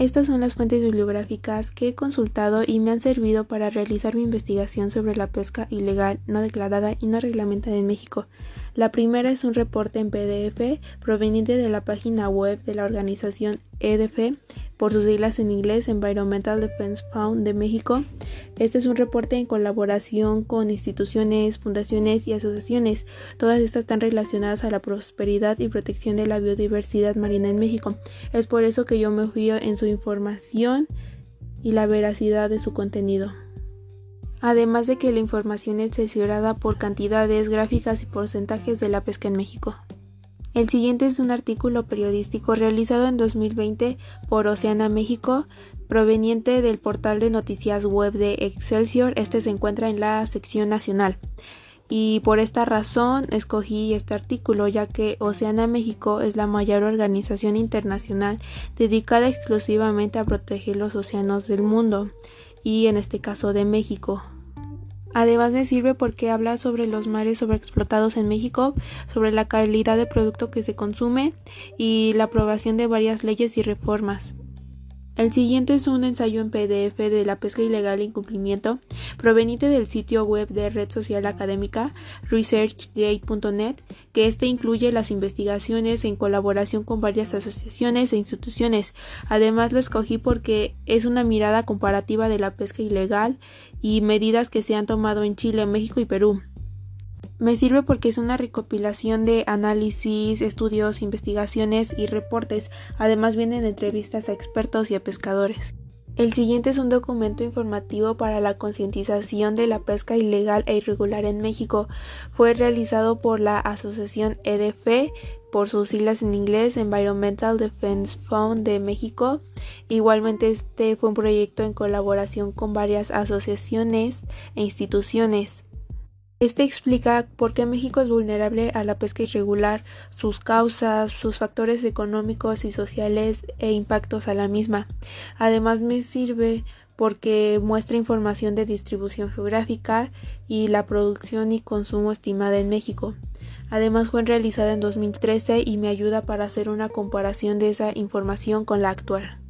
Estas son las fuentes bibliográficas que he consultado y me han servido para realizar mi investigación sobre la pesca ilegal, no declarada y no reglamentada en México. La primera es un reporte en PDF proveniente de la página web de la organización EDF por sus siglas en inglés Environmental Defense Fund de México. Este es un reporte en colaboración con instituciones, fundaciones y asociaciones. Todas estas están relacionadas a la prosperidad y protección de la biodiversidad marina en México. Es por eso que yo me fío en su información y la veracidad de su contenido. Además de que la información es sesionada por cantidades, gráficas y porcentajes de la pesca en México. El siguiente es un artículo periodístico realizado en 2020 por Oceana México, proveniente del portal de noticias web de Excelsior. Este se encuentra en la sección nacional. Y por esta razón escogí este artículo, ya que Oceana México es la mayor organización internacional dedicada exclusivamente a proteger los océanos del mundo, y en este caso de México. Además me sirve porque habla sobre los mares sobreexplotados en México, sobre la calidad del producto que se consume y la aprobación de varias leyes y reformas. El siguiente es un ensayo en PDF de la pesca ilegal e incumplimiento, proveniente del sitio web de red social académica researchgate.net, que este incluye las investigaciones en colaboración con varias asociaciones e instituciones. Además lo escogí porque es una mirada comparativa de la pesca ilegal y medidas que se han tomado en Chile, México y Perú. Me sirve porque es una recopilación de análisis, estudios, investigaciones y reportes. Además vienen entrevistas a expertos y a pescadores. El siguiente es un documento informativo para la concientización de la pesca ilegal e irregular en México. Fue realizado por la asociación EDF, por sus siglas en inglés Environmental Defense Fund de México. Igualmente este fue un proyecto en colaboración con varias asociaciones e instituciones. Este explica por qué México es vulnerable a la pesca irregular, sus causas, sus factores económicos y sociales e impactos a la misma. Además me sirve porque muestra información de distribución geográfica y la producción y consumo estimada en México. Además fue realizada en 2013 y me ayuda para hacer una comparación de esa información con la actual.